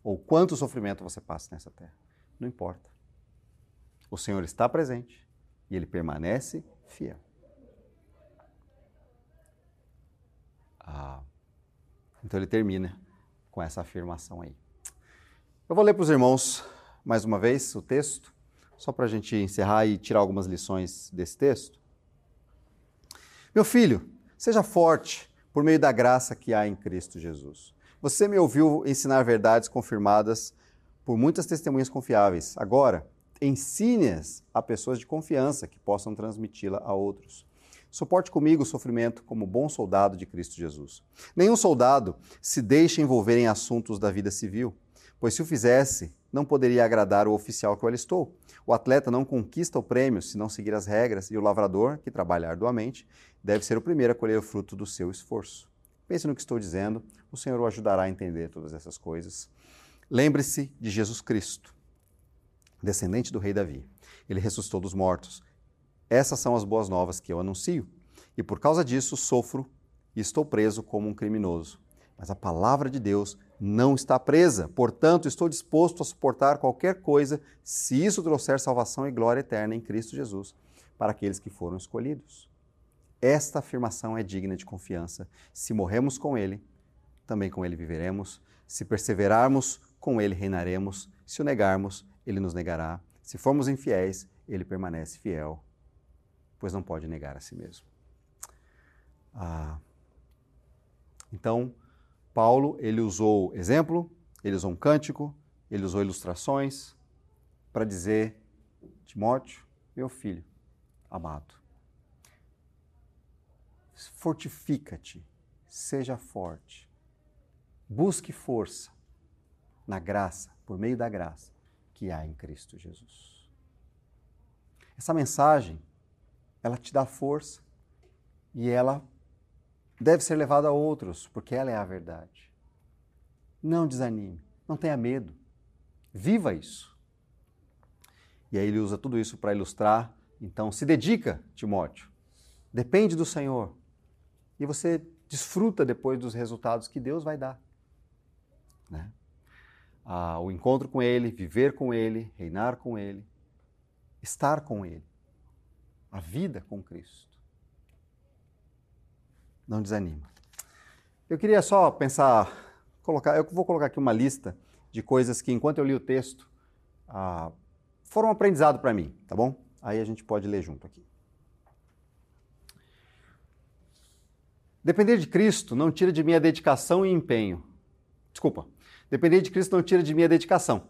ou quanto sofrimento você passe nessa terra, não importa. O Senhor está presente e ele permanece fiel. Então ele termina com essa afirmação aí. Eu vou ler para os irmãos mais uma vez o texto, só para a gente encerrar e tirar algumas lições desse texto. Meu filho, seja forte por meio da graça que há em Cristo Jesus. Você me ouviu ensinar verdades confirmadas por muitas testemunhas confiáveis. Agora, ensine-as a pessoas de confiança que possam transmiti-la a outros. Suporte comigo o sofrimento como bom soldado de Cristo Jesus. Nenhum soldado se deixa envolver em assuntos da vida civil, pois se o fizesse, não poderia agradar o oficial que o alistou. O atleta não conquista o prêmio se não seguir as regras, e o lavrador, que trabalha arduamente, deve ser o primeiro a colher o fruto do seu esforço. Pense no que estou dizendo, o Senhor o ajudará a entender todas essas coisas. Lembre-se de Jesus Cristo, descendente do rei Davi. Ele ressuscitou dos mortos. Essas são as boas novas que eu anuncio, e por causa disso sofro e estou preso como um criminoso. Mas a palavra de Deus não está presa. Portanto, estou disposto a suportar qualquer coisa se isso trouxer salvação e glória eterna em Cristo Jesus para aqueles que foram escolhidos. Esta afirmação é digna de confiança. Se morremos com Ele, também com Ele viveremos. Se perseverarmos com ele reinaremos. Se o negarmos, ele nos negará. Se formos infiéis, ele permanece fiel, pois não pode negar a si mesmo. Ah, então, Paulo, ele usou exemplo, ele usou um cântico, ele usou ilustrações para dizer, Timóteo, meu filho amado, fortifica-te, seja forte, busque força na graça, por meio da graça que há em Cristo Jesus. Essa mensagem, ela te dá força e ela deve ser levada a outros, porque ela é a verdade. Não desanime, não tenha medo. Viva isso. E aí ele usa tudo isso para ilustrar. Então, se dedica, Timóteo. Depende do Senhor. E você desfruta depois dos resultados que Deus vai dar. Né? Ah, o encontro com Ele, viver com Ele, reinar com Ele, estar com Ele. A vida com Cristo não desanima. Eu queria só pensar, colocar, eu vou colocar aqui uma lista de coisas que, enquanto eu li o texto, ah, foram um aprendizado para mim, tá bom? Aí a gente pode ler junto aqui. Depender de Cristo não tira de mim a dedicação e empenho. Desculpa. Depender de Cristo não tira de mim a dedicação.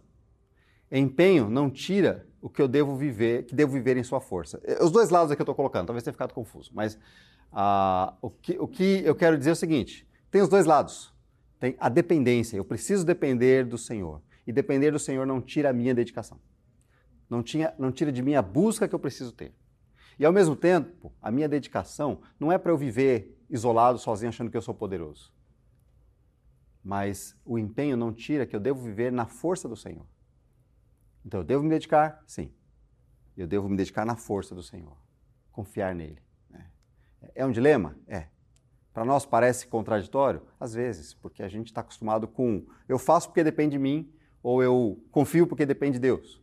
Empenho não tira o que eu devo viver, que devo viver em sua força. Os dois lados aqui eu estou colocando, talvez tenha ficado confuso, mas ah, o, que, o que eu quero dizer é o seguinte: tem os dois lados. Tem a dependência, eu preciso depender do Senhor. E depender do Senhor não tira a minha dedicação. Não, tinha, não tira de mim a busca que eu preciso ter. E ao mesmo tempo, a minha dedicação não é para eu viver isolado, sozinho, achando que eu sou poderoso. Mas o empenho não tira que eu devo viver na força do Senhor. Então eu devo me dedicar? Sim. Eu devo me dedicar na força do Senhor. Confiar nele. É um dilema? É. Para nós parece contraditório? Às vezes, porque a gente está acostumado com eu faço porque depende de mim, ou eu confio porque depende de Deus.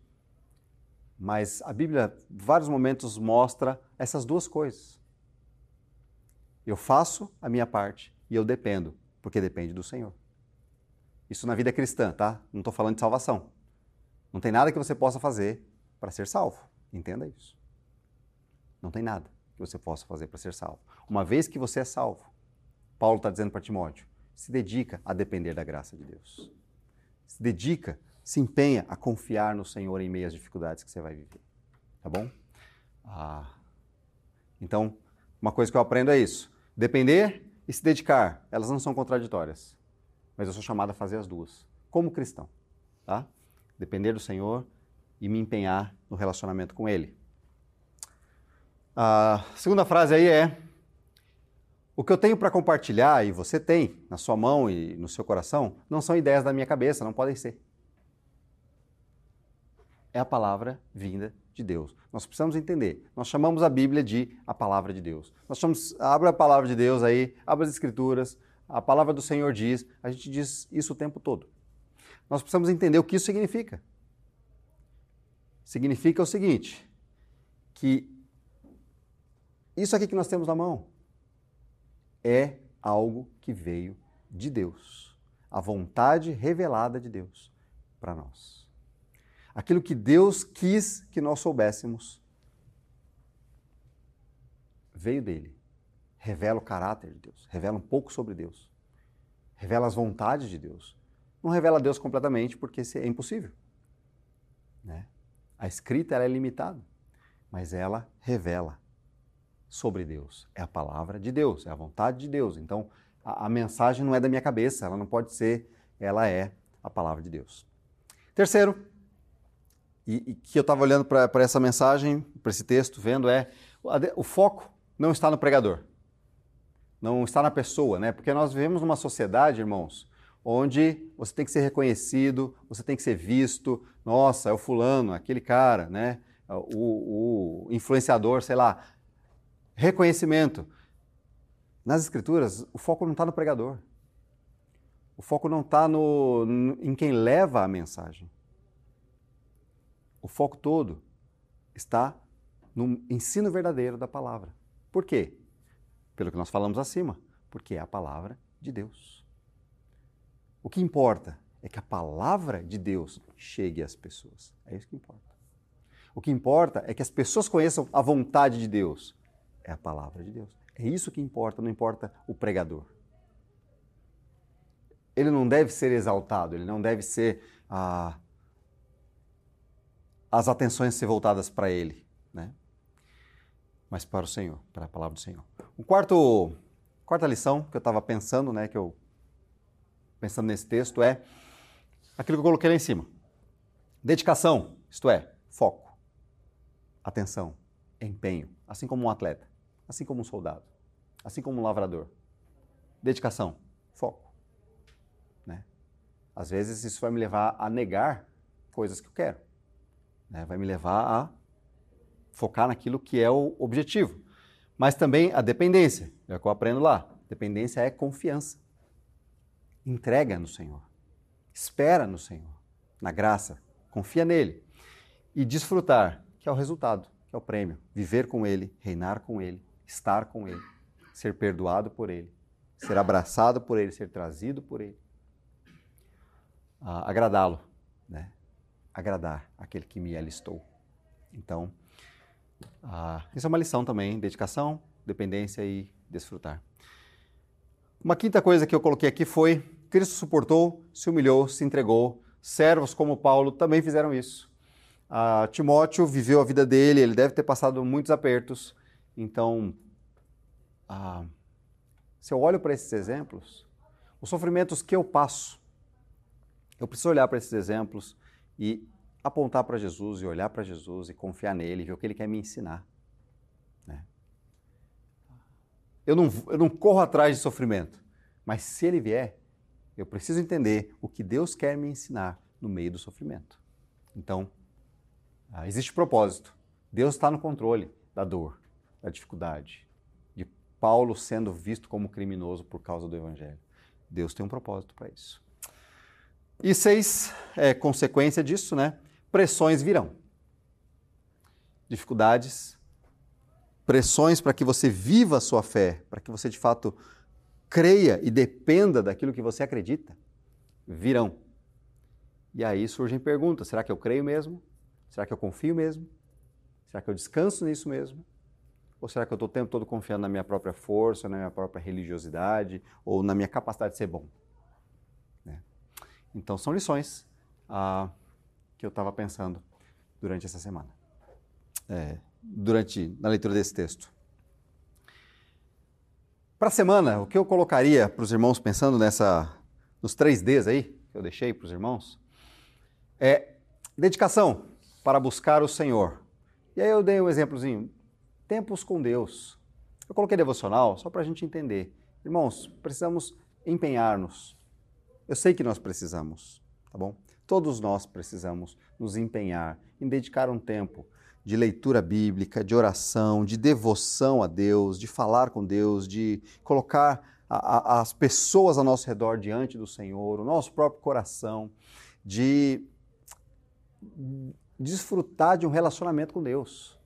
Mas a Bíblia, em vários momentos, mostra essas duas coisas. Eu faço a minha parte e eu dependo, porque depende do Senhor. Isso na vida cristã, tá? Não estou falando de salvação. Não tem nada que você possa fazer para ser salvo. Entenda isso. Não tem nada que você possa fazer para ser salvo. Uma vez que você é salvo, Paulo está dizendo para Timóteo, se dedica a depender da graça de Deus. Se dedica, se empenha a confiar no Senhor em meio às dificuldades que você vai viver. Tá bom? Ah, então, uma coisa que eu aprendo é isso. Depender e se dedicar, elas não são contraditórias. Mas eu sou chamado a fazer as duas, como cristão. Tá? Depender do Senhor e me empenhar no relacionamento com Ele. A segunda frase aí é: O que eu tenho para compartilhar e você tem na sua mão e no seu coração não são ideias da minha cabeça, não podem ser. É a palavra vinda de Deus. Nós precisamos entender. Nós chamamos a Bíblia de a palavra de Deus. Nós chamamos, abre a palavra de Deus aí, abre as escrituras, a palavra do Senhor diz, a gente diz isso o tempo todo. Nós precisamos entender o que isso significa. Significa o seguinte, que isso aqui que nós temos na mão é algo que veio de Deus. A vontade revelada de Deus para nós. Aquilo que Deus quis que nós soubéssemos veio dele. Revela o caráter de Deus, revela um pouco sobre Deus, revela as vontades de Deus. Não revela Deus completamente porque é impossível. Né? A escrita é limitada, mas ela revela sobre Deus. É a palavra de Deus, é a vontade de Deus. Então, a, a mensagem não é da minha cabeça, ela não pode ser, ela é a palavra de Deus. Terceiro, e, e que eu estava olhando para essa mensagem, para esse texto, vendo, é o, o foco não está no pregador, não está na pessoa, né? Porque nós vivemos numa sociedade, irmãos, onde você tem que ser reconhecido, você tem que ser visto. Nossa, é o fulano, aquele cara, né? O, o influenciador, sei lá, reconhecimento. Nas Escrituras, o foco não está no pregador. O foco não está no, no, em quem leva a mensagem. O foco todo está no ensino verdadeiro da palavra. Por quê? Pelo que nós falamos acima. Porque é a palavra de Deus. O que importa é que a palavra de Deus chegue às pessoas. É isso que importa. O que importa é que as pessoas conheçam a vontade de Deus. É a palavra de Deus. É isso que importa, não importa o pregador. Ele não deve ser exaltado, ele não deve ser. Ah, as atenções ser voltadas para ele, né? mas para o Senhor, para a palavra do Senhor. O quarto, quarta lição que eu estava pensando, né, que eu pensando nesse texto é aquilo que eu coloquei lá em cima. Dedicação, isto é, foco, atenção, empenho, assim como um atleta, assim como um soldado, assim como um lavrador. Dedicação, foco. Né? Às vezes isso vai me levar a negar coisas que eu quero. Né? Vai me levar a focar naquilo que é o objetivo. Mas também a dependência, é o que eu aprendo lá. Dependência é confiança. Entrega no Senhor. Espera no Senhor, na graça. Confia nele. E desfrutar, que é o resultado, que é o prêmio. Viver com ele, reinar com ele, estar com ele, ser perdoado por ele, ser abraçado por ele, ser trazido por ele. Ah, agradá-lo, né? Agradar aquele que me alistou. Então, ah, isso é uma lição também: dedicação, dependência e desfrutar. Uma quinta coisa que eu coloquei aqui foi: Cristo suportou, se humilhou, se entregou. Servos como Paulo também fizeram isso. Ah, Timóteo viveu a vida dele, ele deve ter passado muitos apertos. Então, ah, se eu olho para esses exemplos, os sofrimentos que eu passo, eu preciso olhar para esses exemplos e apontar para Jesus e olhar para Jesus e confiar nele, ver o que ele quer me ensinar. Né? Eu, não, eu não corro atrás de sofrimento, mas se ele vier, eu preciso entender o que Deus quer me ensinar no meio do sofrimento. Então, ah, existe propósito. Deus está no controle da dor, da dificuldade, de Paulo sendo visto como criminoso por causa do Evangelho. Deus tem um propósito para isso. E seis, é consequência disso, né? pressões virão. Dificuldades, pressões para que você viva a sua fé, para que você de fato creia e dependa daquilo que você acredita, virão. E aí surgem perguntas: será que eu creio mesmo? Será que eu confio mesmo? Será que eu descanso nisso mesmo? Ou será que eu estou o tempo todo confiando na minha própria força, na minha própria religiosidade ou na minha capacidade de ser bom? Né? Então são lições. Ah, que eu estava pensando durante essa semana, é, durante na leitura desse texto. Para a semana, o que eu colocaria para os irmãos pensando nessa, nos três Ds aí que eu deixei para os irmãos, é dedicação para buscar o Senhor. E aí eu dei um exemplozinho, tempos com Deus. Eu coloquei devocional só para a gente entender. Irmãos, precisamos empenhar-nos. Eu sei que nós precisamos, tá bom? Todos nós precisamos nos empenhar em dedicar um tempo de leitura bíblica, de oração, de devoção a Deus, de falar com Deus, de colocar a, a, as pessoas ao nosso redor diante do Senhor, o nosso próprio coração, de desfrutar de um relacionamento com Deus.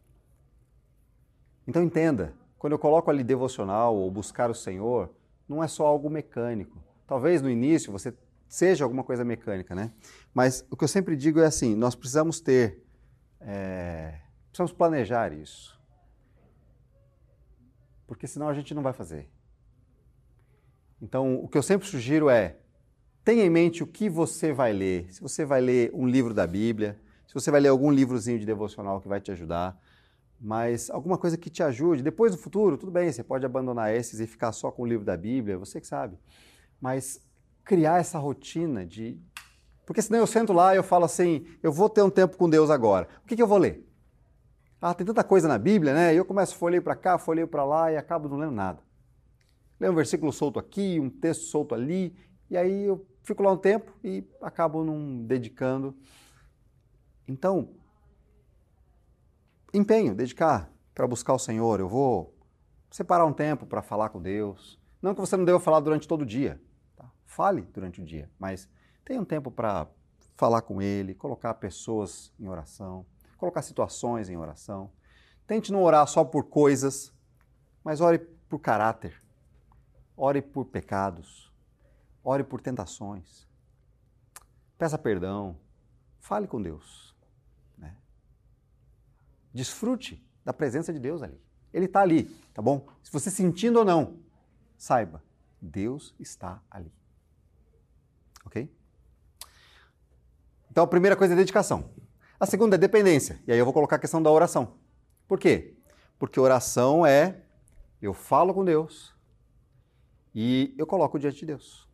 Então entenda, quando eu coloco ali devocional ou buscar o Senhor, não é só algo mecânico. Talvez no início você seja alguma coisa mecânica, né? Mas o que eu sempre digo é assim: nós precisamos ter, é, precisamos planejar isso, porque senão a gente não vai fazer. Então, o que eu sempre sugiro é tenha em mente o que você vai ler. Se você vai ler um livro da Bíblia, se você vai ler algum livrozinho de devocional que vai te ajudar, mas alguma coisa que te ajude. Depois do futuro, tudo bem, você pode abandonar esses e ficar só com o livro da Bíblia, você que sabe. Mas criar essa rotina de. Porque senão eu sento lá e eu falo assim, eu vou ter um tempo com Deus agora. O que, que eu vou ler? Ah, tem tanta coisa na Bíblia, né? E eu começo a folhear para cá, folheio para lá e acabo não lendo nada. Leio um versículo solto aqui, um texto solto ali, e aí eu fico lá um tempo e acabo não dedicando. Então, empenho, dedicar para buscar o Senhor. Eu vou separar um tempo para falar com Deus. Não que você não deva falar durante todo o dia. Fale durante o dia, mas tenha um tempo para falar com ele, colocar pessoas em oração, colocar situações em oração. Tente não orar só por coisas, mas ore por caráter. Ore por pecados. Ore por tentações. peça perdão, fale com Deus. Né? Desfrute da presença de Deus ali. Ele está ali, tá bom? Se você sentindo ou não, saiba, Deus está ali. Ok? Então a primeira coisa é dedicação. A segunda é dependência. E aí eu vou colocar a questão da oração. Por quê? Porque oração é eu falo com Deus e eu coloco diante de Deus.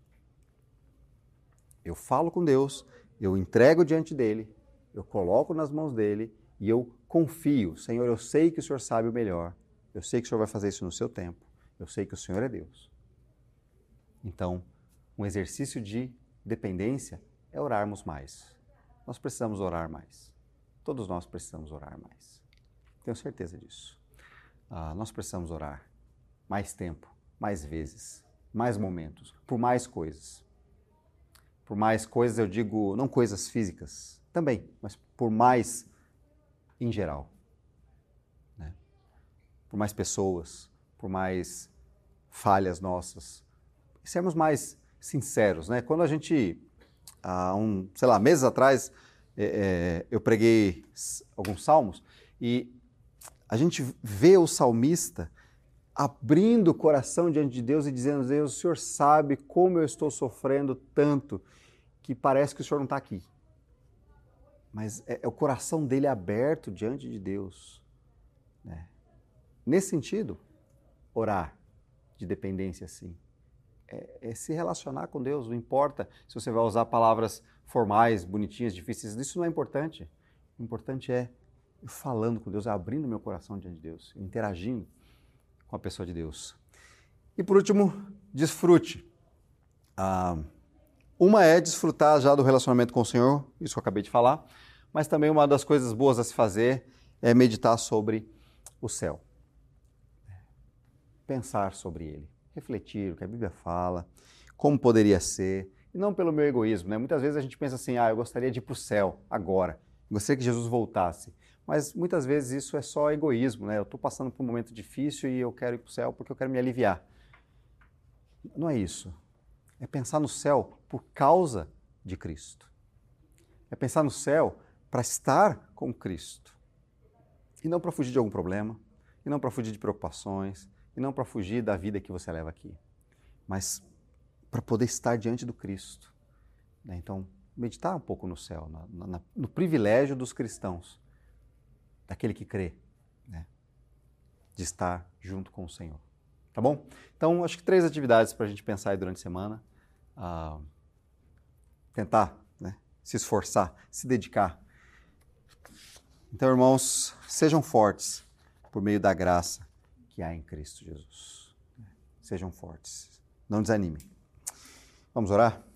Eu falo com Deus, eu entrego diante dele, eu coloco nas mãos dele e eu confio. Senhor, eu sei que o Senhor sabe o melhor. Eu sei que o Senhor vai fazer isso no seu tempo. Eu sei que o Senhor é Deus. Então, um exercício de dependência é orarmos mais. Nós precisamos orar mais. Todos nós precisamos orar mais. Tenho certeza disso. Ah, nós precisamos orar mais tempo, mais vezes, mais momentos, por mais coisas. Por mais coisas, eu digo, não coisas físicas também, mas por mais em geral. Né? Por mais pessoas, por mais falhas nossas. E sermos mais sinceros. Né? Quando a gente, há um, sei lá, meses atrás, é, eu preguei alguns salmos e a gente vê o salmista abrindo o coração diante de Deus e dizendo: Deus, o Senhor sabe como eu estou sofrendo tanto que parece que o Senhor não está aqui. Mas é, é, o coração dele aberto diante de Deus. Né? Nesse sentido, orar de dependência, sim. É, é, se relacionar com Deus, não importa se você vai usar palavras formais, bonitinhas, difíceis, isso não é importante. O importante é eu falando com Deus, abrindo meu coração diante de Deus, interagindo com a pessoa de Deus. E por último, desfrute. Ah, uma é desfrutar já do relacionamento com o Senhor, isso que eu acabei de falar, mas também uma das coisas boas a se fazer é meditar sobre o céu. Pensar sobre ele, refletir o que a Bíblia fala, como poderia ser, e não pelo meu egoísmo. Né? Muitas vezes a gente pensa assim, ah, eu gostaria de ir para o céu agora, gostaria que Jesus voltasse. Mas muitas vezes isso é só egoísmo, né? Eu estou passando por um momento difícil e eu quero ir para o céu porque eu quero me aliviar. Não é isso. É pensar no céu por causa de Cristo. É pensar no céu para estar com Cristo. E não para fugir de algum problema, e não para fugir de preocupações, e não para fugir da vida que você leva aqui, mas para poder estar diante do Cristo. Né? Então, meditar um pouco no céu, na, na, no privilégio dos cristãos daquele que crê, né? de estar junto com o Senhor. Tá bom? Então, acho que três atividades para a gente pensar aí durante a semana. Ah, tentar né? se esforçar, se dedicar. Então, irmãos, sejam fortes por meio da graça que há em Cristo Jesus. Sejam fortes. Não desanimem. Vamos orar?